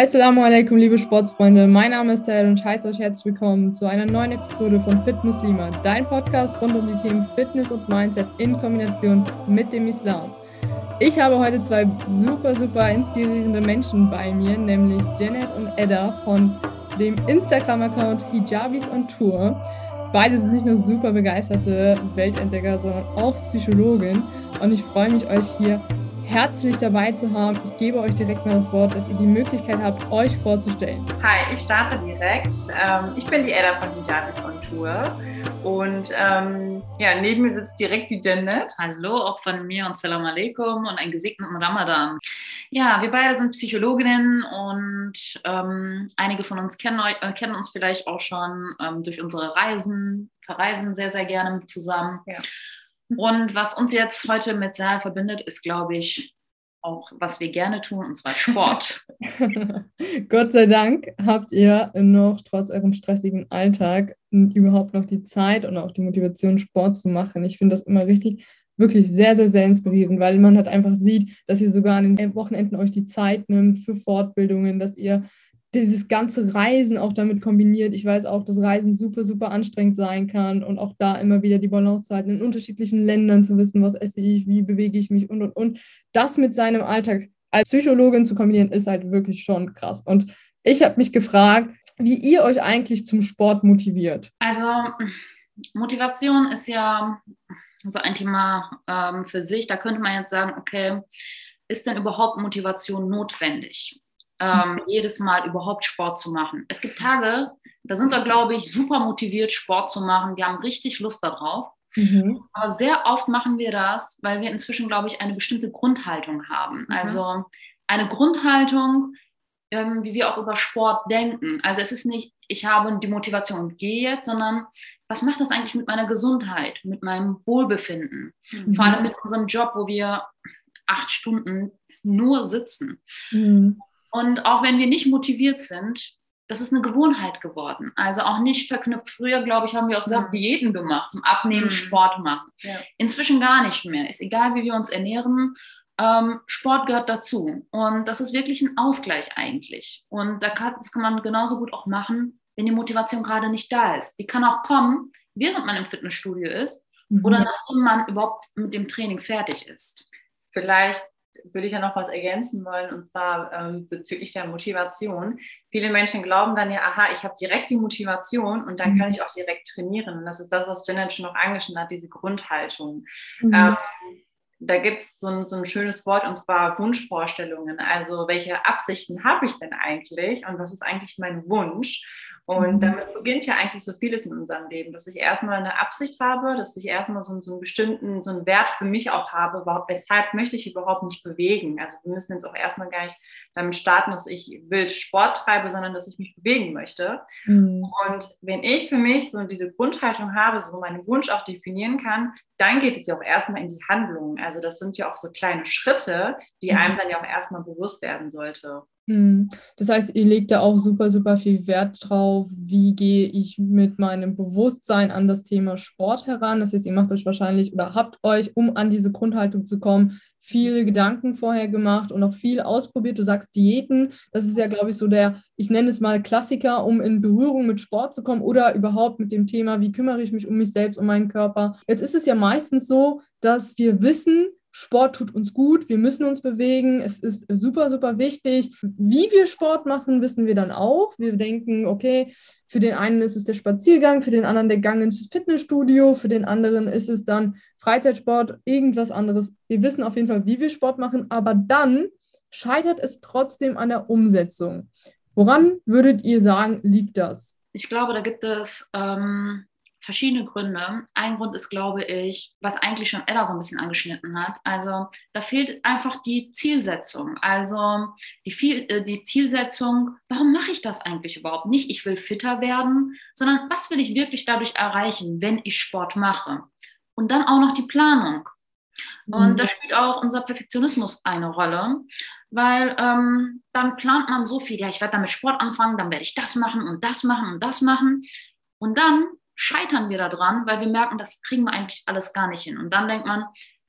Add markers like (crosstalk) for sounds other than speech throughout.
Assalamu alaikum, liebe Sportsfreunde. Mein Name ist Sel und ich heiße euch herzlich willkommen zu einer neuen Episode von Fit Muslima, dein Podcast rund um die Themen Fitness und Mindset in Kombination mit dem Islam. Ich habe heute zwei super, super inspirierende Menschen bei mir, nämlich Janet und Edda von dem Instagram-Account Hijabis on Tour. Beide sind nicht nur super begeisterte Weltentdecker, sondern auch Psychologin. Und ich freue mich, euch hier herzlich dabei zu haben. Ich gebe euch direkt mal das Wort, dass ihr die Möglichkeit habt, euch vorzustellen. Hi, ich starte direkt. Ähm, ich bin die Edda von Hijabis on Tour. Und ähm, ja, neben mir sitzt direkt die Janet. Hallo, auch von mir und Salam alaikum und einen gesegneten Ramadan. Ja, wir beide sind Psychologinnen und ähm, einige von uns kennen, äh, kennen, uns vielleicht auch schon ähm, durch unsere Reisen, verreisen sehr, sehr gerne zusammen. Ja. Und was uns jetzt heute mit Saal verbindet, ist, glaube ich, auch, was wir gerne tun, und zwar Sport. (laughs) Gott sei Dank habt ihr noch trotz eurem stressigen Alltag überhaupt noch die Zeit und auch die Motivation, Sport zu machen. Ich finde das immer richtig, wirklich sehr, sehr, sehr inspirierend, weil man halt einfach sieht, dass ihr sogar an den Wochenenden euch die Zeit nimmt für Fortbildungen, dass ihr dieses ganze Reisen auch damit kombiniert. Ich weiß auch, dass Reisen super, super anstrengend sein kann und auch da immer wieder die Balance zu halten, in unterschiedlichen Ländern zu wissen, was esse ich, wie bewege ich mich und, und, und. Das mit seinem Alltag als Psychologin zu kombinieren, ist halt wirklich schon krass. Und ich habe mich gefragt, wie ihr euch eigentlich zum Sport motiviert. Also Motivation ist ja so ein Thema ähm, für sich. Da könnte man jetzt sagen, okay, ist denn überhaupt Motivation notwendig? Ähm, mhm. jedes Mal überhaupt Sport zu machen. Es gibt Tage, da sind wir, glaube ich, super motiviert, Sport zu machen. Wir haben richtig Lust darauf. Mhm. Aber sehr oft machen wir das, weil wir inzwischen, glaube ich, eine bestimmte Grundhaltung haben. Mhm. Also eine Grundhaltung, ähm, wie wir auch über Sport denken. Also es ist nicht, ich habe die Motivation und gehe jetzt, sondern was macht das eigentlich mit meiner Gesundheit, mit meinem Wohlbefinden? Mhm. Vor allem mit unserem Job, wo wir acht Stunden nur sitzen. Mhm. Und auch wenn wir nicht motiviert sind, das ist eine Gewohnheit geworden. Also auch nicht verknüpft. Früher, glaube ich, haben wir auch so mhm. Diäten gemacht, zum Abnehmen, mhm. Sport machen. Ja. Inzwischen gar nicht mehr. Ist egal, wie wir uns ernähren. Ähm, Sport gehört dazu. Und das ist wirklich ein Ausgleich eigentlich. Und da kann, das kann man genauso gut auch machen, wenn die Motivation gerade nicht da ist. Die kann auch kommen, während man im Fitnessstudio ist mhm. oder nachdem man überhaupt mit dem Training fertig ist. Vielleicht würde ich ja noch was ergänzen wollen, und zwar ähm, bezüglich der Motivation. Viele Menschen glauben dann ja, aha, ich habe direkt die Motivation und dann kann mhm. ich auch direkt trainieren. Und das ist das, was Janet schon noch angeschnitten hat, diese Grundhaltung. Mhm. Ähm, da gibt es so, so, ein schönes Wort und zwar Wunschvorstellungen. Also welche Absichten habe ich denn eigentlich und was ist eigentlich mein Wunsch? Und mhm. damit beginnt ja eigentlich so vieles in unserem Leben, dass ich erstmal eine Absicht habe, dass ich erstmal so, so einen bestimmten, so einen Wert für mich auch habe, weshalb möchte ich überhaupt nicht bewegen. Also wir müssen jetzt auch erstmal gar nicht damit starten, dass ich wild Sport treibe, sondern dass ich mich bewegen möchte. Mhm. Und wenn ich für mich so diese Grundhaltung habe, so meinen Wunsch auch definieren kann, dann geht es ja auch erstmal in die Handlung. Also das sind ja auch so kleine Schritte, die mhm. einem dann ja auch erstmal bewusst werden sollte. Mhm. Das heißt, ihr legt da auch super, super viel Wert drauf, wie gehe ich mit meinem Bewusstsein an das Thema Sport heran. Das heißt, ihr macht euch wahrscheinlich oder habt euch, um an diese Grundhaltung zu kommen, viele Gedanken vorher gemacht und auch viel ausprobiert. Du sagst Diäten, das ist ja, glaube ich, so der, ich nenne es mal Klassiker, um in Berührung mit Sport zu kommen oder überhaupt mit dem Thema, wie kümmere ich mich um mich selbst, um meinen Körper. Jetzt ist es ja meistens so, dass wir wissen, Sport tut uns gut, wir müssen uns bewegen, es ist super, super wichtig. Wie wir Sport machen, wissen wir dann auch. Wir denken, okay, für den einen ist es der Spaziergang, für den anderen der Gang ins Fitnessstudio, für den anderen ist es dann Freizeitsport, irgendwas anderes. Wir wissen auf jeden Fall, wie wir Sport machen, aber dann scheitert es trotzdem an der Umsetzung. Woran würdet ihr sagen, liegt das? Ich glaube, da gibt es ähm, verschiedene Gründe. Ein Grund ist, glaube ich, was eigentlich schon Ella so ein bisschen angeschnitten hat. Also da fehlt einfach die Zielsetzung. Also die, viel, äh, die Zielsetzung, warum mache ich das eigentlich überhaupt nicht? Ich will fitter werden, sondern was will ich wirklich dadurch erreichen, wenn ich Sport mache? Und dann auch noch die Planung. Und mhm. da spielt auch unser Perfektionismus eine Rolle, weil ähm, dann plant man so viel, ja, ich werde damit Sport anfangen, dann werde ich das machen und das machen und das machen. Und dann scheitern wir daran, weil wir merken, das kriegen wir eigentlich alles gar nicht hin. Und dann denkt man,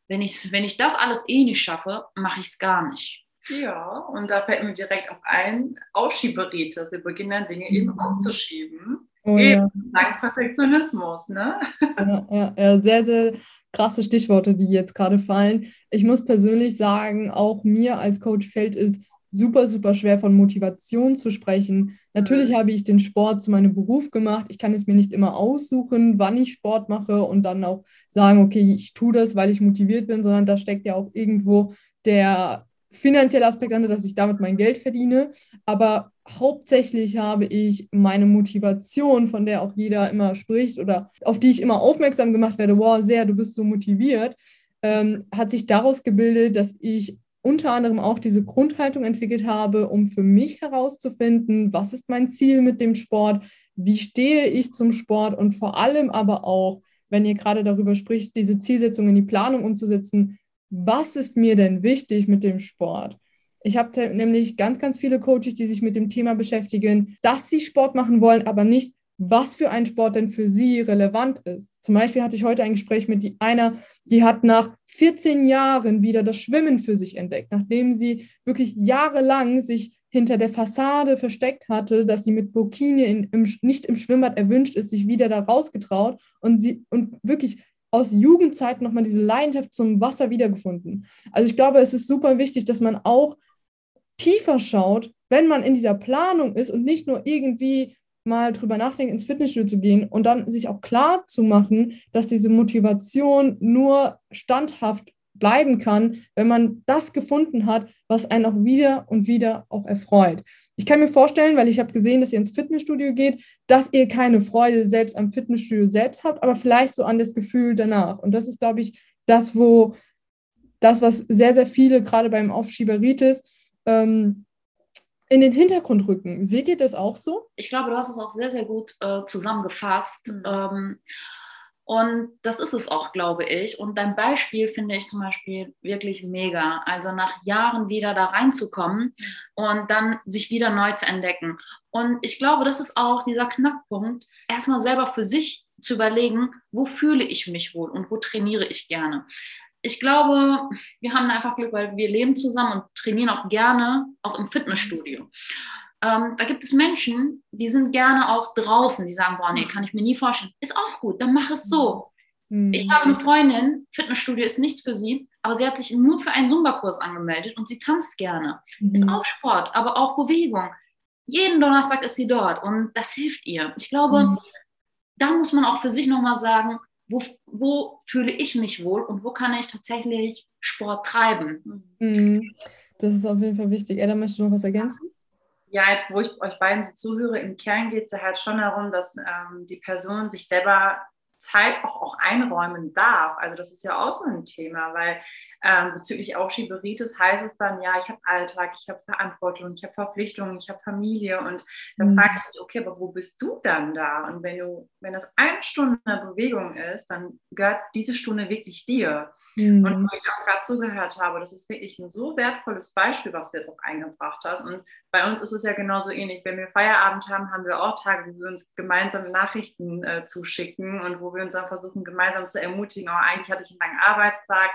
wenn ich, wenn ich das alles eh nicht schaffe, mache ich es gar nicht. Ja, und da fällt mir direkt auch ein, Aufschieberitis. Wir beginnen dann Dinge eben mhm. aufzuschieben. Oh, eben, ja. dank Perfektionismus, ne? Ja, ja, ja, sehr, sehr krasse Stichworte, die jetzt gerade fallen. Ich muss persönlich sagen, auch mir als Coach fällt es super, super schwer von Motivation zu sprechen. Natürlich mhm. habe ich den Sport zu meinem Beruf gemacht. Ich kann es mir nicht immer aussuchen, wann ich Sport mache und dann auch sagen, okay, ich tue das, weil ich motiviert bin, sondern da steckt ja auch irgendwo der finanzielle Aspekt an, dass ich damit mein Geld verdiene. Aber hauptsächlich habe ich meine Motivation, von der auch jeder immer spricht oder auf die ich immer aufmerksam gemacht werde, wow, sehr, du bist so motiviert, ähm, hat sich daraus gebildet, dass ich unter anderem auch diese Grundhaltung entwickelt habe, um für mich herauszufinden, was ist mein Ziel mit dem Sport, wie stehe ich zum Sport und vor allem aber auch, wenn ihr gerade darüber spricht, diese Zielsetzung in die Planung umzusetzen, was ist mir denn wichtig mit dem Sport? Ich habe nämlich ganz, ganz viele Coaches, die sich mit dem Thema beschäftigen, dass sie Sport machen wollen, aber nicht, was für ein Sport denn für sie relevant ist. Zum Beispiel hatte ich heute ein Gespräch mit einer, die hat nach 14 Jahren wieder das Schwimmen für sich entdeckt, nachdem sie wirklich jahrelang sich hinter der Fassade versteckt hatte, dass sie mit Burkini in, im, nicht im Schwimmbad erwünscht ist, sich wieder da rausgetraut und sie und wirklich aus Jugendzeiten nochmal diese Leidenschaft zum Wasser wiedergefunden. Also ich glaube, es ist super wichtig, dass man auch tiefer schaut, wenn man in dieser Planung ist und nicht nur irgendwie mal drüber nachdenkt, ins Fitnessstudio zu gehen und dann sich auch klar zu machen, dass diese Motivation nur standhaft bleiben kann, wenn man das gefunden hat, was einen auch wieder und wieder auch erfreut. Ich kann mir vorstellen, weil ich habe gesehen, dass ihr ins Fitnessstudio geht, dass ihr keine Freude selbst am Fitnessstudio selbst habt, aber vielleicht so an das Gefühl danach. Und das ist, glaube ich, das, wo das, was sehr, sehr viele gerade beim Aufschieberitis ähm, in den Hintergrund rücken. Seht ihr das auch so? Ich glaube, du hast es auch sehr, sehr gut äh, zusammengefasst. Mhm. Ähm, und das ist es auch, glaube ich. Und dein Beispiel finde ich zum Beispiel wirklich mega. Also nach Jahren wieder da reinzukommen mhm. und dann sich wieder neu zu entdecken. Und ich glaube, das ist auch dieser Knackpunkt, erstmal selber für sich zu überlegen, wo fühle ich mich wohl und wo trainiere ich gerne ich glaube, wir haben einfach Glück, weil wir leben zusammen und trainieren auch gerne, auch im Fitnessstudio. Ähm, da gibt es Menschen, die sind gerne auch draußen, die sagen, boah, nee, kann ich mir nie vorstellen. Ist auch gut, dann mach es so. Mhm. Ich habe eine Freundin, Fitnessstudio ist nichts für sie, aber sie hat sich nur für einen Zumba-Kurs angemeldet und sie tanzt gerne. Mhm. Ist auch Sport, aber auch Bewegung. Jeden Donnerstag ist sie dort und das hilft ihr. Ich glaube, mhm. da muss man auch für sich nochmal sagen, wo, wo fühle ich mich wohl und wo kann ich tatsächlich Sport treiben. Mhm. Das ist auf jeden Fall wichtig. Edda, möchtest du noch was ergänzen? Ja, jetzt wo ich euch beiden so zuhöre, im Kern geht es ja halt schon darum, dass ähm, die Person sich selber Zeit auch, auch einräumen darf. Also das ist ja auch so ein Thema, weil ähm, bezüglich Aufschieberitis heißt es dann, ja, ich habe Alltag, ich habe Verantwortung, ich habe Verpflichtungen, ich habe Familie und dann mhm. frage ich mich, okay, aber wo bist du dann da? Und wenn du, wenn das eine Stunde Bewegung ist, dann gehört diese Stunde wirklich dir. Mhm. Und wo ich auch gerade zugehört habe, das ist wirklich ein so wertvolles Beispiel, was du jetzt auch eingebracht hast. Und bei uns ist es ja genauso ähnlich. Wenn wir Feierabend haben, haben wir auch Tage, wo wir uns gemeinsame Nachrichten äh, zuschicken und wo wir uns dann versuchen, gemeinsam zu ermutigen. Aber eigentlich hatte ich einen langen Arbeitstag.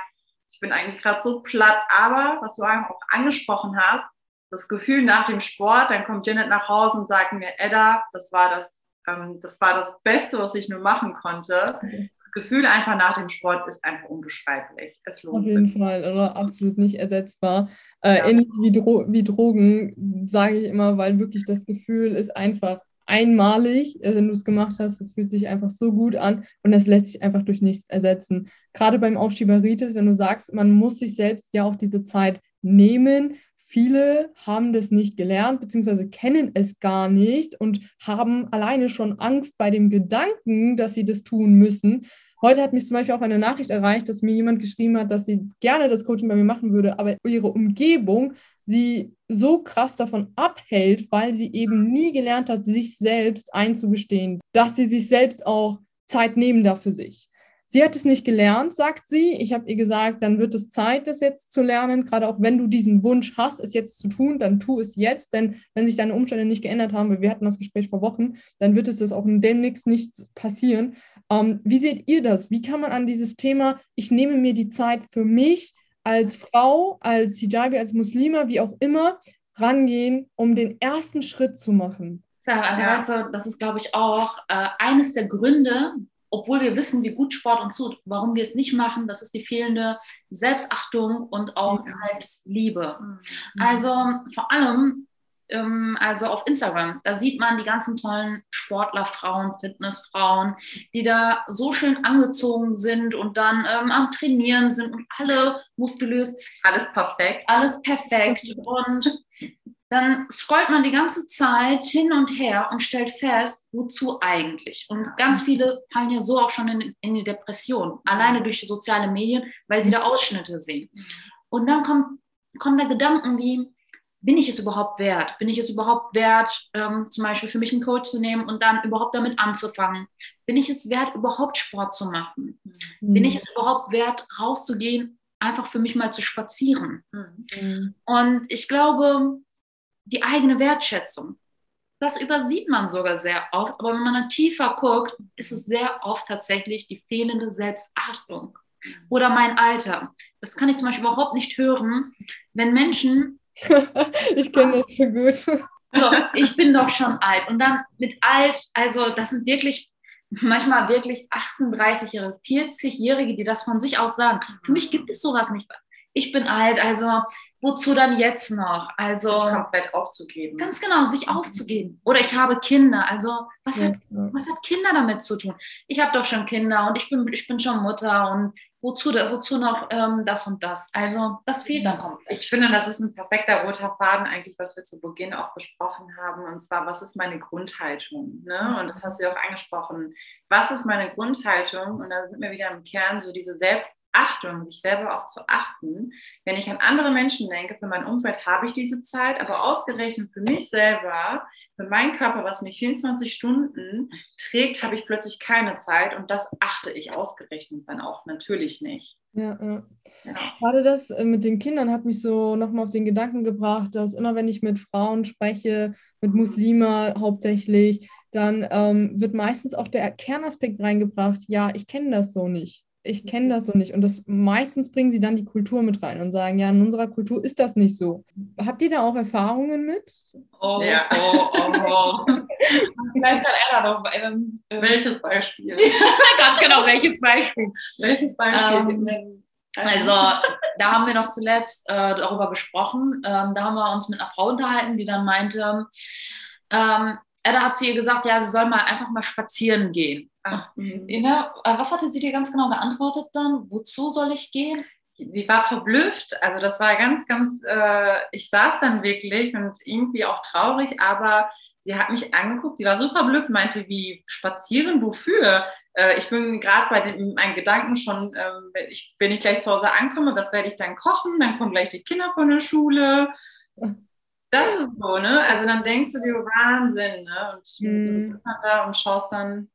Ich bin eigentlich gerade so platt. Aber was du auch angesprochen hast, das Gefühl nach dem Sport, dann kommt Janet nach Hause und sagt mir, Edda, das war das, ähm, das war das Beste, was ich nur machen konnte. Das Gefühl einfach nach dem Sport ist einfach unbeschreiblich. Es lohnt Auf jeden sich. Fall, oder? absolut nicht ersetzbar. Äh, ja. Ähnlich wie, Dro wie Drogen, sage ich immer, weil wirklich das Gefühl ist einfach einmalig, äh, wenn du es gemacht hast. Es fühlt sich einfach so gut an und das lässt sich einfach durch nichts ersetzen. Gerade beim Aufschieberitis, wenn du sagst, man muss sich selbst ja auch diese Zeit nehmen. Viele haben das nicht gelernt, beziehungsweise kennen es gar nicht und haben alleine schon Angst bei dem Gedanken, dass sie das tun müssen. Heute hat mich zum Beispiel auch eine Nachricht erreicht, dass mir jemand geschrieben hat, dass sie gerne das Coaching bei mir machen würde, aber ihre Umgebung sie so krass davon abhält, weil sie eben nie gelernt hat, sich selbst einzugestehen, dass sie sich selbst auch Zeit nehmen darf für sich. Sie hat es nicht gelernt, sagt sie. Ich habe ihr gesagt, dann wird es Zeit, das jetzt zu lernen. Gerade auch wenn du diesen Wunsch hast, es jetzt zu tun, dann tu es jetzt. Denn wenn sich deine Umstände nicht geändert haben, weil wir hatten das Gespräch vor Wochen, dann wird es das auch demnächst nicht passieren. Ähm, wie seht ihr das? Wie kann man an dieses Thema, ich nehme mir die Zeit für mich, als Frau, als Hijabi, als Muslima, wie auch immer, rangehen, um den ersten Schritt zu machen? Also ja. weißt du, das ist, glaube ich, auch äh, eines der Gründe, obwohl wir wissen, wie gut Sport uns tut, warum wir es nicht machen, das ist die fehlende Selbstachtung und auch ja. Selbstliebe. Mhm. Also vor allem, also auf Instagram, da sieht man die ganzen tollen Sportlerfrauen, Fitnessfrauen, die da so schön angezogen sind und dann ähm, am Trainieren sind und alle muskulös. Alles perfekt. Alles perfekt. (laughs) Und dann scrollt man die ganze Zeit hin und her und stellt fest, wozu eigentlich. Und ganz viele fallen ja so auch schon in, in die Depression, alleine durch die sozialen Medien, weil sie da Ausschnitte sehen. Und dann kommt, kommen da Gedanken wie, bin ich es überhaupt wert? Bin ich es überhaupt wert, ähm, zum Beispiel für mich einen Coach zu nehmen und dann überhaupt damit anzufangen? Bin ich es wert, überhaupt Sport zu machen? Mhm. Bin ich es überhaupt wert, rauszugehen, einfach für mich mal zu spazieren? Mhm. Und ich glaube, die eigene Wertschätzung. Das übersieht man sogar sehr oft, aber wenn man dann tiefer guckt, ist es sehr oft tatsächlich die fehlende Selbstachtung oder mein Alter. Das kann ich zum Beispiel überhaupt nicht hören, wenn Menschen. (laughs) ich kenne das so gut. (laughs) So, ich bin doch schon alt. Und dann mit alt, also das sind wirklich manchmal wirklich 38-Jährige, 40-Jährige, die das von sich aus sagen. Für mich gibt es sowas nicht. Ich bin alt, also wozu dann jetzt noch? Also sich komplett aufzugeben. Ganz genau, sich aufzugeben. Oder ich habe Kinder. Also was, ja, hat, ja. was hat Kinder damit zu tun? Ich habe doch schon Kinder und ich bin, ich bin schon Mutter und wozu, wozu noch ähm, das und das? Also das fehlt dann komplett. Ich finde, das ist ein perfekter roter Faden eigentlich, was wir zu Beginn auch besprochen haben. Und zwar, was ist meine Grundhaltung? Ne? Und das hast du ja auch angesprochen. Was ist meine Grundhaltung? Und da sind wir wieder im Kern so diese Selbst Achtung, sich selber auch zu achten. Wenn ich an andere Menschen denke, für mein Umfeld habe ich diese Zeit, aber ausgerechnet für mich selber, für meinen Körper, was mich 24 Stunden trägt, habe ich plötzlich keine Zeit und das achte ich ausgerechnet dann auch natürlich nicht. Ja, ja. ja. Gerade das äh, mit den Kindern hat mich so nochmal auf den Gedanken gebracht, dass immer wenn ich mit Frauen spreche, mit Muslima hauptsächlich, dann ähm, wird meistens auch der Kernaspekt reingebracht, ja, ich kenne das so nicht ich kenne das so nicht. Und das meistens bringen sie dann die Kultur mit rein und sagen, ja, in unserer Kultur ist das nicht so. Habt ihr da auch Erfahrungen mit? Oh, ja. oh, oh, oh. Vielleicht kann er da noch. Ähm, ähm, welches Beispiel? (laughs) Ganz genau, welches Beispiel? Welches Beispiel? Ähm, also, da haben wir noch zuletzt äh, darüber gesprochen. Ähm, da haben wir uns mit einer Frau unterhalten, die dann meinte, ähm, Edda hat zu ihr gesagt, ja, sie soll mal einfach mal spazieren gehen. Ach, ne? Was hatte sie dir ganz genau geantwortet dann? Wozu soll ich gehen? Sie war verblüfft. Also das war ganz, ganz, äh, ich saß dann wirklich und irgendwie auch traurig, aber sie hat mich angeguckt, sie war so verblüfft, meinte, wie spazieren, wofür? Äh, ich bin gerade bei den, meinen Gedanken schon, äh, wenn, ich, wenn ich gleich zu Hause ankomme, was werde ich dann kochen? Dann kommen gleich die Kinder von der Schule. Das ist so, ne? Also dann denkst du dir, Wahnsinn, ne? Und mhm. du bist dann da und schaust dann.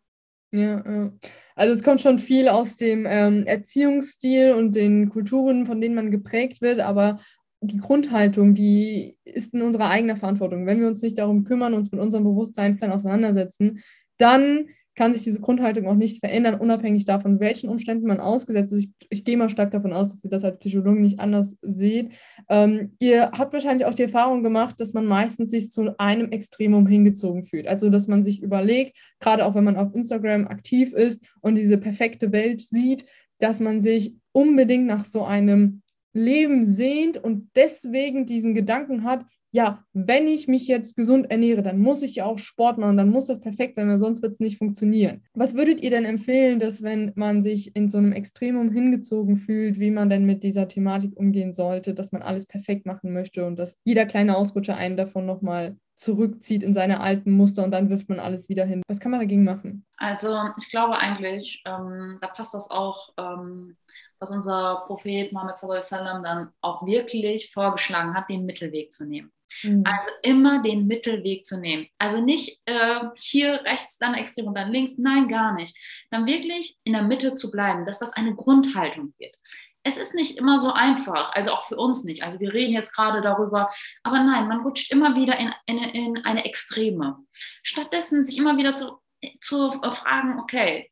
Ja, ja. Also es kommt schon viel aus dem ähm, Erziehungsstil und den Kulturen, von denen man geprägt wird, aber die Grundhaltung, die ist in unserer eigenen Verantwortung. Wenn wir uns nicht darum kümmern, uns mit unserem Bewusstsein dann auseinandersetzen, dann kann sich diese Grundhaltung auch nicht verändern, unabhängig davon, welchen Umständen man ausgesetzt ist. Ich, ich gehe mal stark davon aus, dass ihr das als Psychologen nicht anders seht. Ähm, ihr habt wahrscheinlich auch die Erfahrung gemacht, dass man meistens sich zu einem Extremum hingezogen fühlt. Also, dass man sich überlegt, gerade auch wenn man auf Instagram aktiv ist und diese perfekte Welt sieht, dass man sich unbedingt nach so einem Leben sehnt und deswegen diesen Gedanken hat, ja, wenn ich mich jetzt gesund ernähre, dann muss ich ja auch Sport machen, dann muss das perfekt sein, weil sonst wird es nicht funktionieren. Was würdet ihr denn empfehlen, dass wenn man sich in so einem Extremum hingezogen fühlt, wie man denn mit dieser Thematik umgehen sollte, dass man alles perfekt machen möchte und dass jeder kleine Ausrutscher einen davon nochmal zurückzieht in seine alten Muster und dann wirft man alles wieder hin. Was kann man dagegen machen? Also ich glaube eigentlich, ähm, da passt das auch, ähm, was unser Prophet Mohammed sallam dann auch wirklich vorgeschlagen hat, den Mittelweg zu nehmen. Mhm. Also immer den Mittelweg zu nehmen. Also nicht äh, hier rechts, dann extrem und dann links. Nein, gar nicht. Dann wirklich in der Mitte zu bleiben, dass das eine Grundhaltung wird. Es ist nicht immer so einfach, also auch für uns nicht. Also wir reden jetzt gerade darüber, aber nein, man rutscht immer wieder in, in, in eine Extreme. Stattdessen sich immer wieder zu, zu fragen, okay,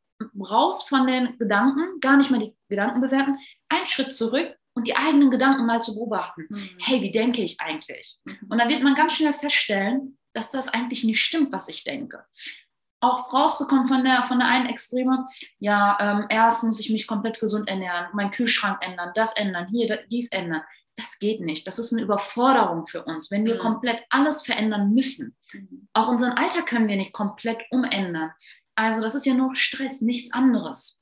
raus von den Gedanken, gar nicht mehr die Gedanken bewerten, einen Schritt zurück und die eigenen Gedanken mal zu beobachten. Mhm. Hey, wie denke ich eigentlich? Mhm. Und dann wird man ganz schnell feststellen, dass das eigentlich nicht stimmt, was ich denke. Auch rauszukommen von der, von der einen Extreme, ja, ähm, erst muss ich mich komplett gesund ernähren, meinen Kühlschrank ändern, das ändern, hier, dies ändern. Das geht nicht. Das ist eine Überforderung für uns, wenn wir mhm. komplett alles verändern müssen. Mhm. Auch unseren Alltag können wir nicht komplett umändern. Also das ist ja nur Stress, nichts anderes.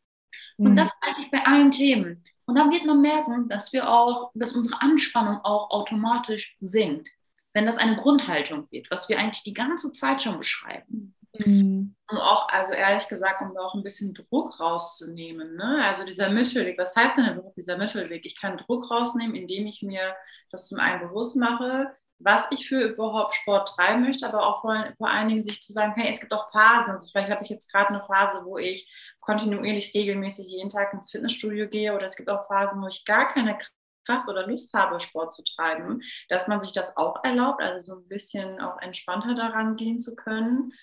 Und mhm. das eigentlich bei allen Themen. Und dann wird man merken, dass wir auch, dass unsere Anspannung auch automatisch sinkt, wenn das eine Grundhaltung wird, was wir eigentlich die ganze Zeit schon beschreiben. Mhm. Und auch, also ehrlich gesagt, um da auch ein bisschen Druck rauszunehmen. Ne? Also dieser Mittelweg, was heißt denn überhaupt dieser Mittelweg? Ich kann Druck rausnehmen, indem ich mir das zum einen bewusst mache, was ich für überhaupt Sport treiben möchte, aber auch vor, vor allen Dingen sich zu sagen, hey, es gibt auch Phasen. Also vielleicht habe ich jetzt gerade eine Phase, wo ich kontinuierlich regelmäßig jeden Tag ins Fitnessstudio gehe oder es gibt auch Phasen, wo ich gar keine Kraft oder Lust habe, Sport zu treiben, dass man sich das auch erlaubt, also so ein bisschen auch entspannter daran gehen zu können.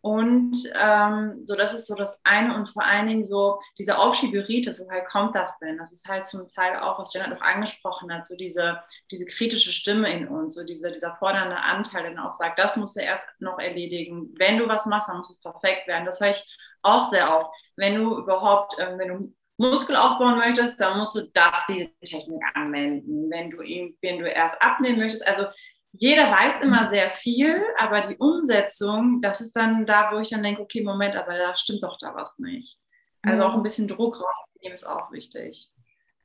Und ähm, so, das ist so das eine und vor allen Dingen so diese Aufschieberitis, woher kommt das denn? Das ist halt zum Teil auch, was Jenna noch angesprochen hat, so diese, diese kritische Stimme in uns, so diese, dieser fordernde Anteil, der dann auch sagt, das musst du erst noch erledigen. Wenn du was machst, dann muss es perfekt werden. Das höre ich auch sehr oft. Wenn du überhaupt, ähm, wenn du Muskel aufbauen möchtest, dann musst du das, diese Technik anwenden. Wenn du ihn, wenn du erst abnehmen möchtest, also jeder weiß immer mhm. sehr viel, aber die Umsetzung, das ist dann da, wo ich dann denke, okay, Moment, aber da stimmt doch da was nicht. Also auch ein bisschen Druck rausnehmen ist auch wichtig.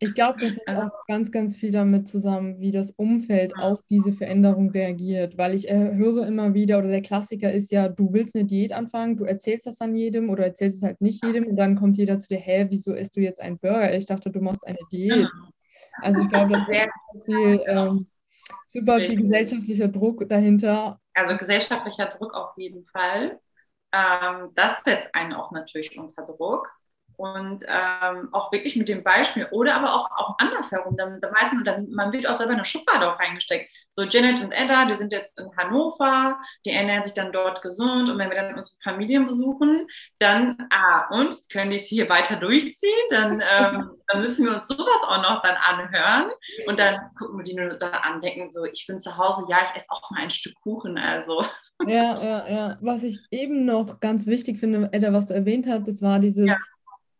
Ich glaube, das hängt also, auch ganz, ganz viel damit zusammen, wie das Umfeld ja. auf diese Veränderung reagiert. Weil ich äh, höre immer wieder, oder der Klassiker ist ja, du willst eine Diät anfangen, du erzählst das dann jedem oder erzählst es halt nicht jedem und dann kommt jeder zu dir, hä, wieso isst du jetzt einen Burger? Ich dachte, du machst eine Diät. Genau. Also ich glaube, das ist viel ähm, super viel gesellschaftlicher Druck dahinter. Also gesellschaftlicher Druck auf jeden Fall. Ähm, das setzt einen auch natürlich unter Druck und ähm, auch wirklich mit dem Beispiel oder aber auch, auch andersherum. Dann, dann meistens, dann, man wird auch selber in eine Schublade auch reingesteckt. So Janet und Edda, die sind jetzt in Hannover, die ernähren sich dann dort gesund und wenn wir dann unsere Familien besuchen, dann, ah, und können die es hier weiter durchziehen, dann, ähm, (laughs) dann müssen wir uns sowas auch noch dann anhören und dann gucken wir die nur da an, denken so, ich bin zu Hause, ja, ich esse auch mal ein Stück Kuchen, also. Ja, ja, ja. Was ich eben noch ganz wichtig finde, Edda, was du erwähnt hast, das war dieses, ja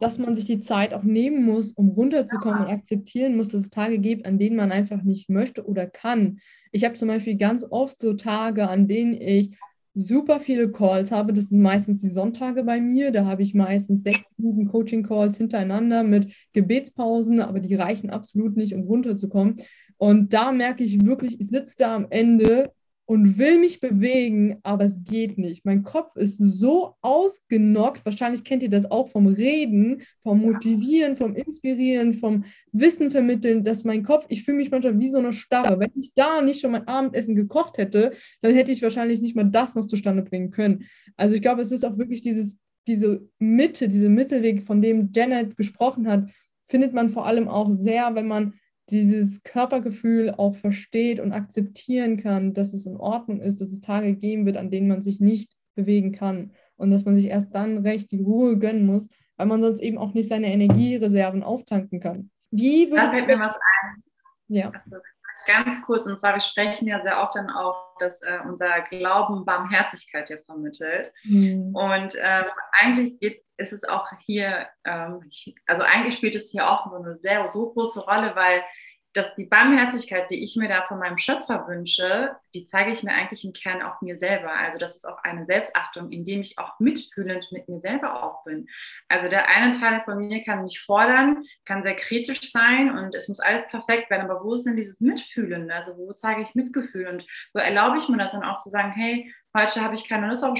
dass man sich die Zeit auch nehmen muss, um runterzukommen und akzeptieren muss, dass es Tage gibt, an denen man einfach nicht möchte oder kann. Ich habe zum Beispiel ganz oft so Tage, an denen ich super viele Calls habe. Das sind meistens die Sonntage bei mir. Da habe ich meistens sechs, sieben Coaching-Calls hintereinander mit Gebetspausen, aber die reichen absolut nicht, um runterzukommen. Und da merke ich wirklich, ich sitze da am Ende und will mich bewegen, aber es geht nicht. Mein Kopf ist so ausgenockt. Wahrscheinlich kennt ihr das auch vom Reden, vom Motivieren, vom Inspirieren, vom Wissen vermitteln, dass mein Kopf, ich fühle mich manchmal wie so eine Starre. Wenn ich da nicht schon mein Abendessen gekocht hätte, dann hätte ich wahrscheinlich nicht mal das noch zustande bringen können. Also ich glaube, es ist auch wirklich dieses, diese Mitte, diese Mittelweg, von dem Janet gesprochen hat, findet man vor allem auch sehr, wenn man dieses Körpergefühl auch versteht und akzeptieren kann, dass es in Ordnung ist, dass es Tage geben wird, an denen man sich nicht bewegen kann und dass man sich erst dann recht die Ruhe gönnen muss, weil man sonst eben auch nicht seine Energiereserven auftanken kann. Wie würde da fällt mir was ein. Ja. Also, ganz kurz, und zwar, wir sprechen ja sehr oft dann auch, dass äh, unser Glauben Barmherzigkeit ja vermittelt. Mhm. Und ähm, eigentlich geht, ist es auch hier, ähm, also eigentlich spielt es hier auch so eine sehr so große Rolle, weil dass die Barmherzigkeit, die ich mir da von meinem Schöpfer wünsche, die zeige ich mir eigentlich im Kern auch mir selber. Also das ist auch eine Selbstachtung, indem ich auch mitfühlend mit mir selber auch bin. Also der eine Teil von mir kann mich fordern, kann sehr kritisch sein und es muss alles perfekt werden. Aber wo ist denn dieses Mitfühlen? Also wo zeige ich Mitgefühl und wo erlaube ich mir das dann auch zu sagen, hey, heute habe ich keine Lust auf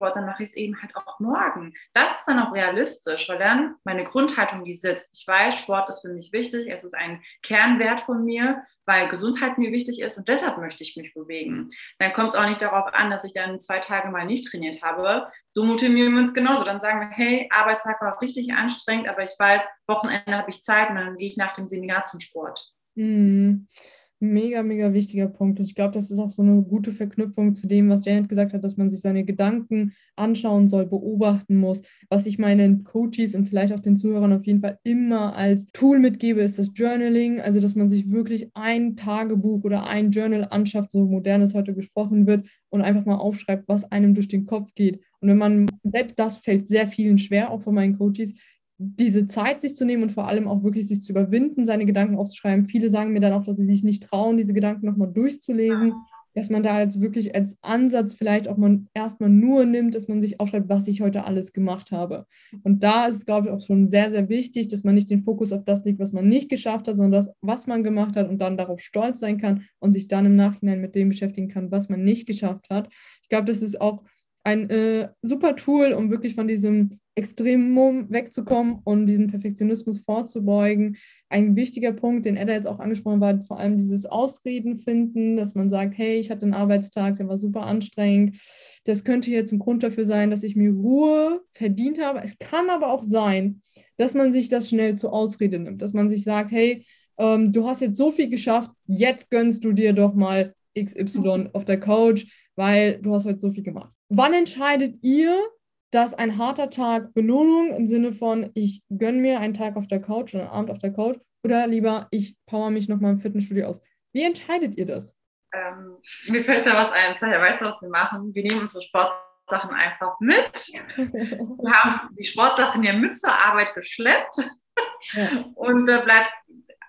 dann mache ich es eben halt auch morgen. Das ist dann auch realistisch, weil dann meine Grundhaltung, die sitzt. Ich weiß, Sport ist für mich wichtig, es ist ein Kernwert von mir, weil Gesundheit mir wichtig ist und deshalb möchte ich mich bewegen. Dann kommt es auch nicht darauf an, dass ich dann zwei Tage mal nicht trainiert habe. So motivieren wir uns genauso. Dann sagen wir, hey, Arbeitstag war richtig anstrengend, aber ich weiß, Wochenende habe ich Zeit und dann gehe ich nach dem Seminar zum Sport. Mhm mega, mega wichtiger Punkt. Und ich glaube, das ist auch so eine gute Verknüpfung zu dem, was Janet gesagt hat, dass man sich seine Gedanken anschauen soll, beobachten muss. Was ich meinen Coaches und vielleicht auch den Zuhörern auf jeden Fall immer als Tool mitgebe, ist das Journaling. Also, dass man sich wirklich ein Tagebuch oder ein Journal anschafft, so modern es heute gesprochen wird, und einfach mal aufschreibt, was einem durch den Kopf geht. Und wenn man, selbst das fällt sehr vielen schwer, auch von meinen Coaches, diese Zeit sich zu nehmen und vor allem auch wirklich sich zu überwinden, seine Gedanken aufzuschreiben. Viele sagen mir dann auch, dass sie sich nicht trauen, diese Gedanken nochmal durchzulesen, dass man da jetzt wirklich als Ansatz vielleicht auch mal erstmal nur nimmt, dass man sich aufschreibt, was ich heute alles gemacht habe. Und da ist es, glaube ich, auch schon sehr, sehr wichtig, dass man nicht den Fokus auf das legt, was man nicht geschafft hat, sondern das, was man gemacht hat und dann darauf stolz sein kann und sich dann im Nachhinein mit dem beschäftigen kann, was man nicht geschafft hat. Ich glaube, das ist auch ein äh, super Tool, um wirklich von diesem Extremum wegzukommen und diesen Perfektionismus vorzubeugen. Ein wichtiger Punkt, den Edda jetzt auch angesprochen war, vor allem dieses Ausreden finden, dass man sagt, hey, ich hatte einen Arbeitstag, der war super anstrengend. Das könnte jetzt ein Grund dafür sein, dass ich mir Ruhe verdient habe. Es kann aber auch sein, dass man sich das schnell zur Ausrede nimmt, dass man sich sagt, hey, ähm, du hast jetzt so viel geschafft, jetzt gönnst du dir doch mal XY auf der Couch, weil du hast heute so viel gemacht. Wann entscheidet ihr, dass ein harter Tag Belohnung im Sinne von, ich gönne mir einen Tag auf der Couch oder einen Abend auf der Couch oder lieber, ich power mich nochmal im Fitnessstudio aus? Wie entscheidet ihr das? Ähm, mir fällt da was ein. Sag weißt du, was wir machen? Wir nehmen unsere Sportsachen einfach mit. Wir haben die Sportsachen ja mit zur Arbeit geschleppt. Ja. Und da äh, bleibt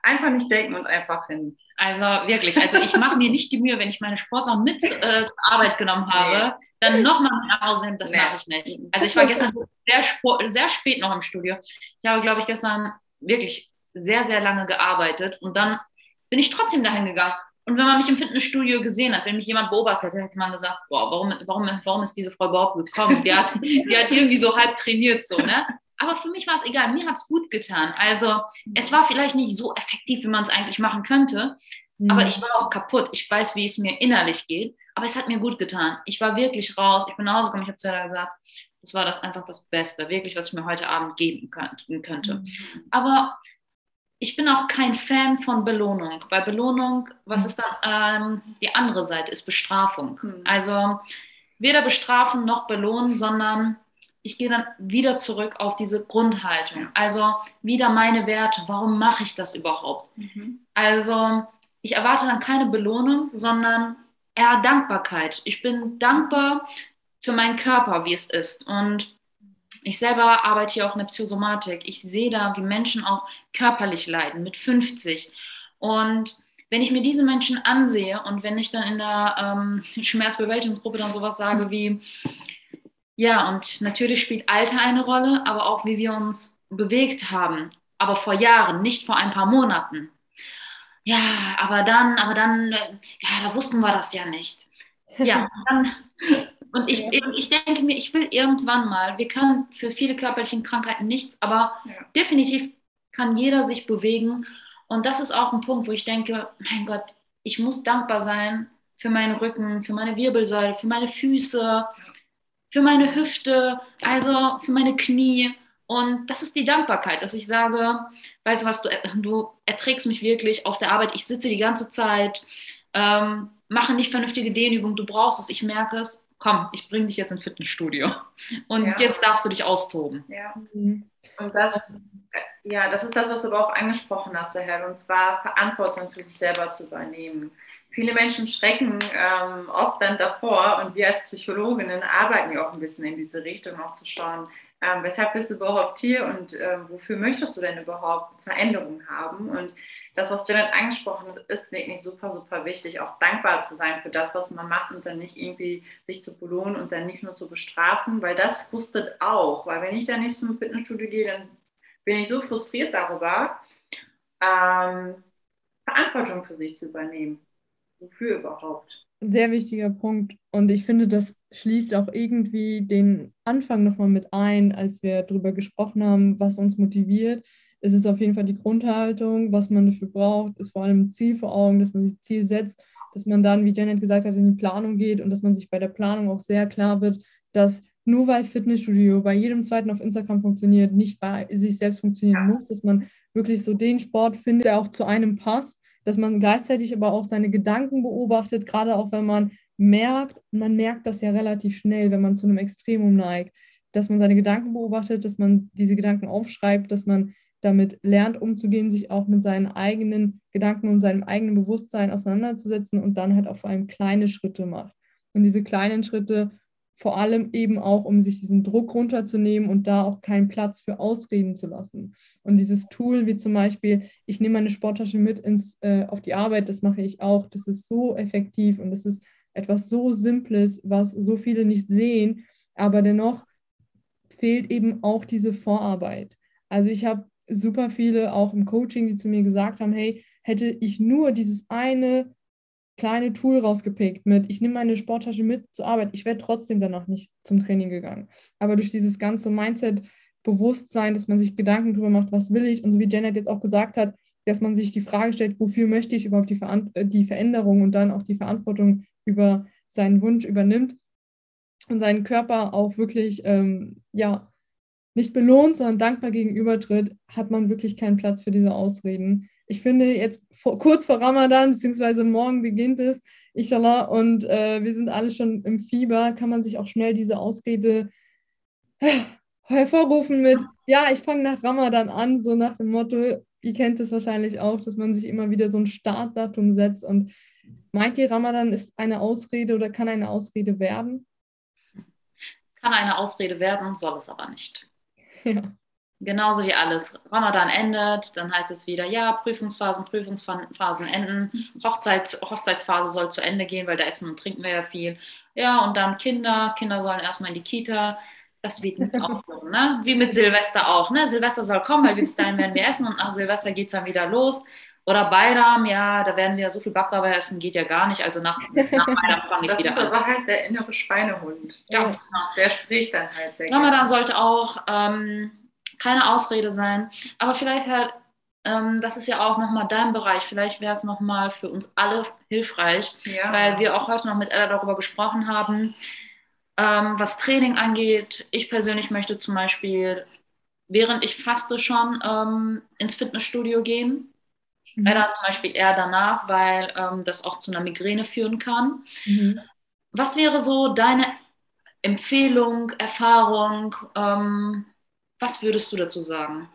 einfach nicht denken und einfach hin. Also wirklich, also ich mache mir nicht die Mühe, wenn ich meine Sportsachen mit äh, Arbeit genommen habe, nee. dann nochmal nach Hause hin, das nee. mache ich nicht. Also ich war gestern sehr, sehr spät noch im Studio. Ich habe, glaube ich, gestern wirklich sehr, sehr lange gearbeitet und dann bin ich trotzdem dahin gegangen. Und wenn man mich im Fitnessstudio gesehen hat, wenn mich jemand beobachtet hätte, hätte man gesagt, boah, warum, warum, warum ist diese Frau überhaupt gekommen? Die hat, die hat irgendwie so halb trainiert, so, ne? Aber für mich war es egal, mir hat es gut getan. Also es war vielleicht nicht so effektiv, wie man es eigentlich machen könnte, mhm. aber ich war auch kaputt. Ich weiß, wie es mir innerlich geht, aber es hat mir gut getan. Ich war wirklich raus, ich bin nach Hause gekommen, ich habe zu ihr gesagt, das war das einfach das Beste, wirklich, was ich mir heute Abend geben könnte. Mhm. Aber ich bin auch kein Fan von Belohnung, weil Belohnung, was mhm. ist dann ähm, die andere Seite, ist Bestrafung. Mhm. Also weder bestrafen noch belohnen, sondern ich gehe dann wieder zurück auf diese Grundhaltung. Also wieder meine Werte. Warum mache ich das überhaupt? Mhm. Also ich erwarte dann keine Belohnung, sondern eher Dankbarkeit. Ich bin dankbar für meinen Körper, wie es ist. Und ich selber arbeite hier auch in der Psychosomatik. Ich sehe da, wie Menschen auch körperlich leiden mit 50. Und wenn ich mir diese Menschen ansehe und wenn ich dann in der ähm, (laughs) Schmerzbewältigungsgruppe dann sowas sage wie, ja, und natürlich spielt Alter eine Rolle, aber auch wie wir uns bewegt haben. Aber vor Jahren, nicht vor ein paar Monaten. Ja, aber dann, aber dann, ja, da wussten wir das ja nicht. Ja, (laughs) dann, und ich, ich denke mir, ich will irgendwann mal, wir können für viele körperliche Krankheiten nichts, aber ja. definitiv kann jeder sich bewegen. Und das ist auch ein Punkt, wo ich denke, mein Gott, ich muss dankbar sein für meinen Rücken, für meine Wirbelsäule, für meine Füße, für meine Hüfte, also für meine Knie. Und das ist die Dankbarkeit, dass ich sage, weißt du was, du, du erträgst mich wirklich auf der Arbeit, ich sitze die ganze Zeit, ähm, mache nicht vernünftige Dehnübungen, du brauchst es, ich merke es, komm, ich bringe dich jetzt ins Fitnessstudio und ja. jetzt darfst du dich austoben. Ja. Mhm. Und das, ja, das ist das, was du aber auch angesprochen hast, Herr, und zwar Verantwortung für sich selber zu übernehmen viele Menschen schrecken ähm, oft dann davor und wir als Psychologinnen arbeiten ja auch ein bisschen in diese Richtung, auch zu schauen, ähm, weshalb bist du überhaupt hier und ähm, wofür möchtest du denn überhaupt Veränderungen haben? Und das, was Janet angesprochen hat, ist wirklich super, super wichtig, auch dankbar zu sein für das, was man macht und dann nicht irgendwie sich zu belohnen und dann nicht nur zu bestrafen, weil das frustet auch, weil wenn ich dann nicht zum Fitnessstudio gehe, dann bin ich so frustriert darüber, ähm, Verantwortung für sich zu übernehmen wofür überhaupt? Sehr wichtiger Punkt. Und ich finde, das schließt auch irgendwie den Anfang nochmal mit ein, als wir darüber gesprochen haben, was uns motiviert. Es ist auf jeden Fall die Grundhaltung, was man dafür braucht, ist vor allem ein Ziel vor Augen, dass man sich Ziel setzt, dass man dann, wie Janet gesagt hat, in die Planung geht und dass man sich bei der Planung auch sehr klar wird, dass nur weil Fitnessstudio bei jedem zweiten auf Instagram funktioniert, nicht bei sich selbst funktionieren muss, dass man wirklich so den Sport findet, der auch zu einem passt dass man gleichzeitig aber auch seine Gedanken beobachtet, gerade auch wenn man merkt, man merkt das ja relativ schnell, wenn man zu einem Extremum neigt, dass man seine Gedanken beobachtet, dass man diese Gedanken aufschreibt, dass man damit lernt umzugehen, sich auch mit seinen eigenen Gedanken und seinem eigenen Bewusstsein auseinanderzusetzen und dann halt auch vor allem kleine Schritte macht. Und diese kleinen Schritte vor allem eben auch, um sich diesen Druck runterzunehmen und da auch keinen Platz für Ausreden zu lassen. Und dieses Tool, wie zum Beispiel, ich nehme meine Sporttasche mit ins, äh, auf die Arbeit, das mache ich auch, das ist so effektiv und das ist etwas so Simples, was so viele nicht sehen, aber dennoch fehlt eben auch diese Vorarbeit. Also ich habe super viele auch im Coaching, die zu mir gesagt haben, hey, hätte ich nur dieses eine kleine Tool rausgepickt mit, ich nehme meine Sporttasche mit zur Arbeit, ich wäre trotzdem danach nicht zum Training gegangen. Aber durch dieses ganze Mindset, Bewusstsein, dass man sich Gedanken darüber macht, was will ich, und so wie Janet jetzt auch gesagt hat, dass man sich die Frage stellt, wofür möchte ich überhaupt die, Ver äh, die Veränderung und dann auch die Verantwortung über seinen Wunsch übernimmt und seinen Körper auch wirklich, ähm, ja, nicht belohnt, sondern dankbar gegenübertritt, hat man wirklich keinen Platz für diese Ausreden ich finde, jetzt vor, kurz vor Ramadan, beziehungsweise morgen beginnt es, inshallah, und äh, wir sind alle schon im Fieber, kann man sich auch schnell diese Ausrede äh, hervorrufen mit, ja, ich fange nach Ramadan an, so nach dem Motto, ihr kennt es wahrscheinlich auch, dass man sich immer wieder so ein Startdatum setzt und meint ihr, Ramadan ist eine Ausrede oder kann eine Ausrede werden? Kann eine Ausrede werden, soll es aber nicht. (laughs) Ja. Genauso wie alles. Ramadan endet, dann heißt es wieder, ja, Prüfungsphasen, Prüfungsphasen enden, Hochzeits, Hochzeitsphase soll zu Ende gehen, weil da essen und trinken wir ja viel. Ja, und dann Kinder, Kinder sollen erstmal in die Kita. Das wird mit aufhören, ne? Wie mit Silvester auch, ne? Silvester soll kommen, weil bis dahin werden wir essen und nach Silvester geht es dann wieder los. Oder Bayram, ja, da werden wir so viel Baklava essen, geht ja gar nicht. Also nach, nach Bayram fange ich wieder an. Das ist aber halt der innere Schweinehund. Ganz genau. Der spricht dann halt sehr Ramadan sollte auch ähm, keine Ausrede sein. Aber vielleicht halt, ähm, das ist ja auch nochmal dein Bereich. Vielleicht wäre es nochmal für uns alle hilfreich, ja. weil wir auch heute noch mit Ella darüber gesprochen haben, ähm, was Training angeht. Ich persönlich möchte zum Beispiel, während ich faste, schon ähm, ins Fitnessstudio gehen. Mhm. Ella zum Beispiel eher danach, weil ähm, das auch zu einer Migräne führen kann. Mhm. Was wäre so deine Empfehlung, Erfahrung? Ähm, was würdest du dazu sagen?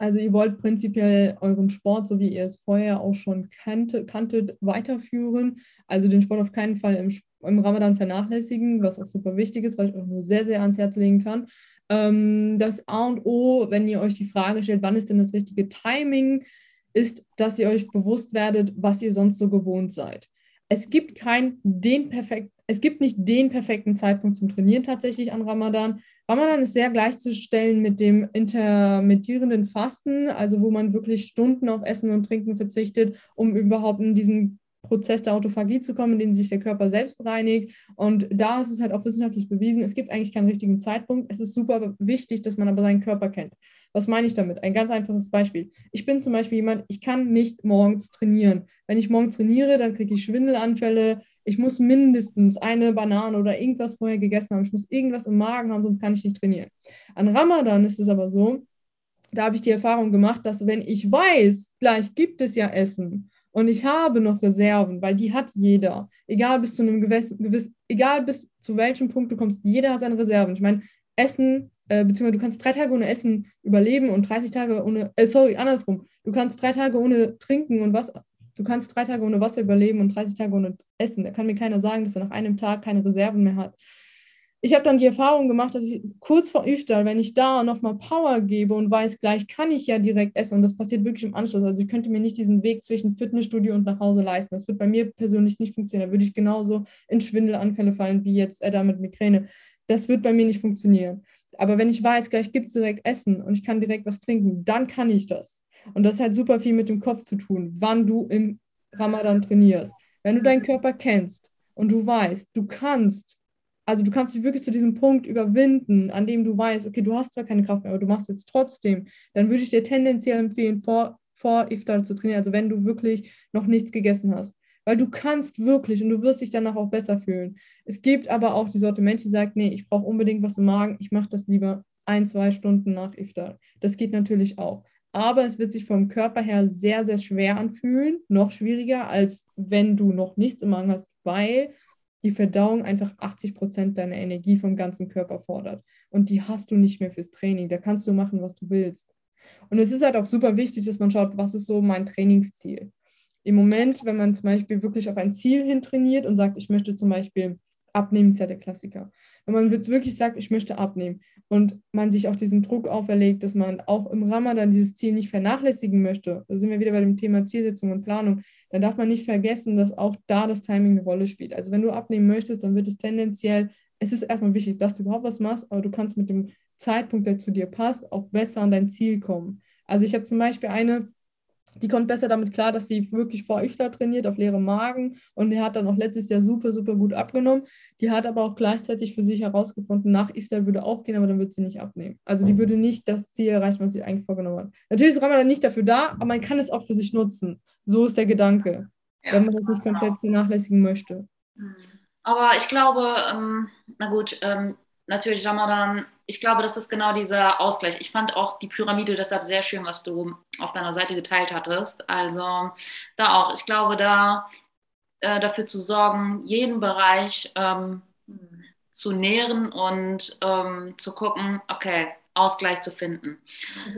Also ihr wollt prinzipiell euren Sport, so wie ihr es vorher auch schon kannte, kanntet, weiterführen. Also den Sport auf keinen Fall im, im Ramadan vernachlässigen, was auch super wichtig ist, was ich euch nur sehr, sehr ans Herz legen kann. Ähm, das A und O, wenn ihr euch die Frage stellt, wann ist denn das richtige Timing, ist, dass ihr euch bewusst werdet, was ihr sonst so gewohnt seid. Es gibt kein den perfekt, es gibt nicht den perfekten Zeitpunkt zum Trainieren tatsächlich an Ramadan. Ramadan ist sehr gleichzustellen mit dem intermittierenden Fasten, also wo man wirklich Stunden auf Essen und Trinken verzichtet, um überhaupt in diesen Prozess der Autophagie zu kommen, in dem sich der Körper selbst bereinigt. Und da ist es halt auch wissenschaftlich bewiesen, es gibt eigentlich keinen richtigen Zeitpunkt. Es ist super wichtig, dass man aber seinen Körper kennt. Was meine ich damit? Ein ganz einfaches Beispiel. Ich bin zum Beispiel jemand, ich kann nicht morgens trainieren. Wenn ich morgens trainiere, dann kriege ich Schwindelanfälle. Ich muss mindestens eine Banane oder irgendwas vorher gegessen haben. Ich muss irgendwas im Magen haben, sonst kann ich nicht trainieren. An Ramadan ist es aber so, da habe ich die Erfahrung gemacht, dass wenn ich weiß, gleich gibt es ja Essen und ich habe noch Reserven, weil die hat jeder. Egal bis zu einem gewissen, gewiss, egal bis zu welchem Punkt du kommst, jeder hat seine Reserven. Ich meine, Essen, äh, beziehungsweise du kannst drei Tage ohne Essen überleben und 30 Tage ohne, äh, sorry, andersrum. Du kannst drei Tage ohne Trinken und Wasser, du kannst drei Tage ohne Wasser überleben und 30 Tage ohne Essen. Da kann mir keiner sagen, dass er nach einem Tag keine Reserven mehr hat ich habe dann die Erfahrung gemacht, dass ich kurz vor Iftar, wenn ich da nochmal Power gebe und weiß, gleich kann ich ja direkt essen und das passiert wirklich im Anschluss. Also ich könnte mir nicht diesen Weg zwischen Fitnessstudio und nach Hause leisten. Das wird bei mir persönlich nicht funktionieren. Da würde ich genauso in Schwindelanfälle fallen wie jetzt Edda mit Migräne. Das wird bei mir nicht funktionieren. Aber wenn ich weiß, gleich gibt es direkt Essen und ich kann direkt was trinken, dann kann ich das. Und das hat super viel mit dem Kopf zu tun, wann du im Ramadan trainierst. Wenn du deinen Körper kennst und du weißt, du kannst also du kannst dich wirklich zu diesem Punkt überwinden, an dem du weißt, okay, du hast zwar keine Kraft mehr, aber du machst jetzt trotzdem, dann würde ich dir tendenziell empfehlen, vor, vor Iftar zu trainieren, also wenn du wirklich noch nichts gegessen hast. Weil du kannst wirklich und du wirst dich danach auch besser fühlen. Es gibt aber auch die Sorte Menschen, die sagt, nee, ich brauche unbedingt was im Magen, ich mache das lieber ein, zwei Stunden nach Iftar. Das geht natürlich auch. aber es wird sich vom Körper her sehr, sehr schwer anfühlen, noch schwieriger, als wenn du noch nichts im Magen hast, weil die Verdauung einfach 80 Prozent deiner Energie vom ganzen Körper fordert. Und die hast du nicht mehr fürs Training. Da kannst du machen, was du willst. Und es ist halt auch super wichtig, dass man schaut, was ist so mein Trainingsziel. Im Moment, wenn man zum Beispiel wirklich auf ein Ziel hin trainiert und sagt, ich möchte zum Beispiel abnehmen, ist ja der Klassiker. Wenn man wirklich sagt, ich möchte abnehmen und man sich auch diesen Druck auferlegt, dass man auch im Ramadan dieses Ziel nicht vernachlässigen möchte, da sind wir wieder bei dem Thema Zielsetzung und Planung, dann darf man nicht vergessen, dass auch da das Timing eine Rolle spielt. Also wenn du abnehmen möchtest, dann wird es tendenziell, es ist erstmal wichtig, dass du überhaupt was machst, aber du kannst mit dem Zeitpunkt, der zu dir passt, auch besser an dein Ziel kommen. Also ich habe zum Beispiel eine, die kommt besser damit klar, dass sie wirklich vor Iftar trainiert, auf leerem Magen. Und die hat dann auch letztes Jahr super, super gut abgenommen. Die hat aber auch gleichzeitig für sich herausgefunden, nach Iftar würde auch gehen, aber dann wird sie nicht abnehmen. Also die würde nicht das Ziel erreichen, was sie eigentlich vorgenommen hat. Natürlich ist Ramadan nicht dafür da, aber man kann es auch für sich nutzen. So ist der Gedanke, ja, wenn man das nicht komplett vernachlässigen möchte. Mhm. Aber ich glaube, ähm, na gut, ähm, natürlich Ramadan, ich glaube, das ist genau dieser Ausgleich. Ich fand auch die Pyramide deshalb sehr schön, was du auf deiner Seite geteilt hattest. Also da auch, ich glaube, da äh, dafür zu sorgen, jeden Bereich ähm, zu nähren und ähm, zu gucken, okay, Ausgleich zu finden.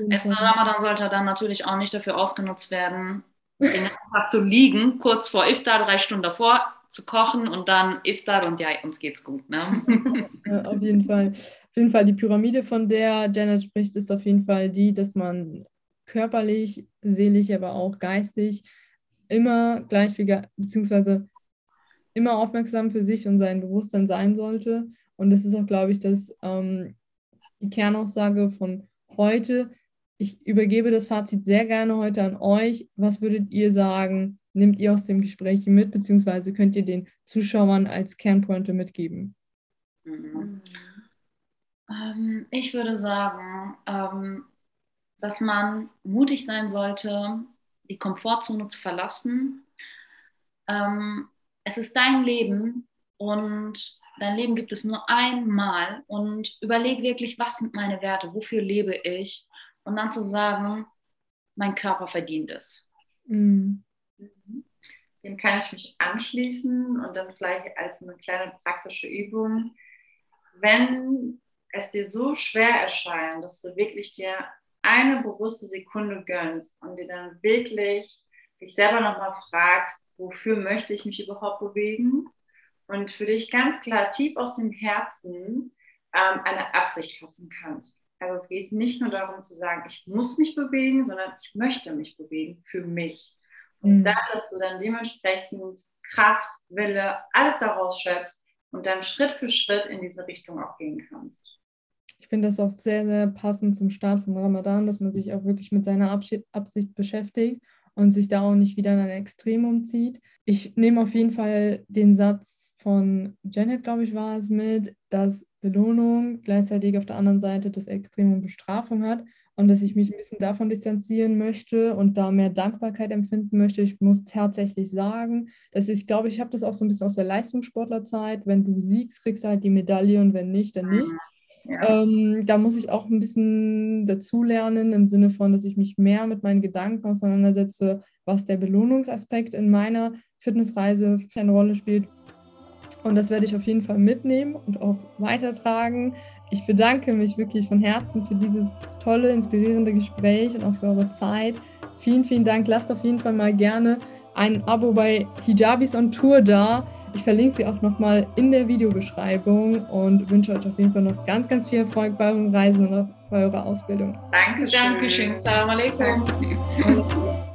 Es Ramadan sollte dann natürlich auch nicht dafür ausgenutzt werden, den Tag zu liegen, kurz vor Iftar, drei Stunden davor zu kochen und dann Iftar und ja, uns geht's gut. Ne? (laughs) ja, auf jeden Fall. Auf jeden Fall, die Pyramide, von der Janet spricht, ist auf jeden Fall die, dass man körperlich, seelisch, aber auch geistig immer gleich wie, beziehungsweise immer aufmerksam für sich und sein Bewusstsein sein sollte. Und das ist auch, glaube ich, das, ähm, die Kernaussage von heute. Ich übergebe das Fazit sehr gerne heute an euch. Was würdet ihr sagen? Nehmt ihr aus dem Gespräch mit, beziehungsweise könnt ihr den Zuschauern als Kernpointe mitgeben? Mhm. Ähm, ich würde sagen, ähm, dass man mutig sein sollte, die Komfortzone zu verlassen. Ähm, es ist dein Leben und dein Leben gibt es nur einmal und überleg wirklich, was sind meine Werte, wofür lebe ich und dann zu sagen, mein Körper verdient es. Mhm. Dem kann ich mich anschließen und dann vielleicht als eine kleine praktische Übung. Wenn es dir so schwer erscheint, dass du wirklich dir eine bewusste Sekunde gönnst und dir dann wirklich dich selber nochmal fragst, wofür möchte ich mich überhaupt bewegen? Und für dich ganz klar tief aus dem Herzen ähm, eine Absicht fassen kannst. Also es geht nicht nur darum zu sagen, ich muss mich bewegen, sondern ich möchte mich bewegen für mich. Und mhm. da, dass du dann dementsprechend Kraft, Wille, alles daraus schöpfst und dann Schritt für Schritt in diese Richtung auch gehen kannst. Ich finde das auch sehr, sehr passend zum Start von Ramadan, dass man sich auch wirklich mit seiner Absicht beschäftigt und sich da auch nicht wieder in ein Extrem umzieht. Ich nehme auf jeden Fall den Satz von Janet, glaube ich, war es mit, dass Belohnung gleichzeitig auf der anderen Seite das Extrem und Bestrafung hat und dass ich mich ein bisschen davon distanzieren möchte und da mehr Dankbarkeit empfinden möchte. Ich muss tatsächlich sagen, dass ich glaube, ich habe das auch so ein bisschen aus der Leistungssportlerzeit. Wenn du siegst, kriegst du halt die Medaille und wenn nicht, dann nicht. Ja. Ähm, da muss ich auch ein bisschen dazulernen im Sinne von, dass ich mich mehr mit meinen Gedanken auseinandersetze, was der Belohnungsaspekt in meiner Fitnessreise für eine Rolle spielt. Und das werde ich auf jeden Fall mitnehmen und auch weitertragen. Ich bedanke mich wirklich von Herzen für dieses tolle, inspirierende Gespräch und auch für eure Zeit. Vielen, vielen Dank. Lasst auf jeden Fall mal gerne ein Abo bei Hijabis on Tour da. Ich verlinke sie auch nochmal in der Videobeschreibung und wünsche euch auf jeden Fall noch ganz, ganz viel Erfolg bei euren Reisen und bei eurer Ausbildung. Dankeschön. Dankeschön. Salam alaikum. (laughs)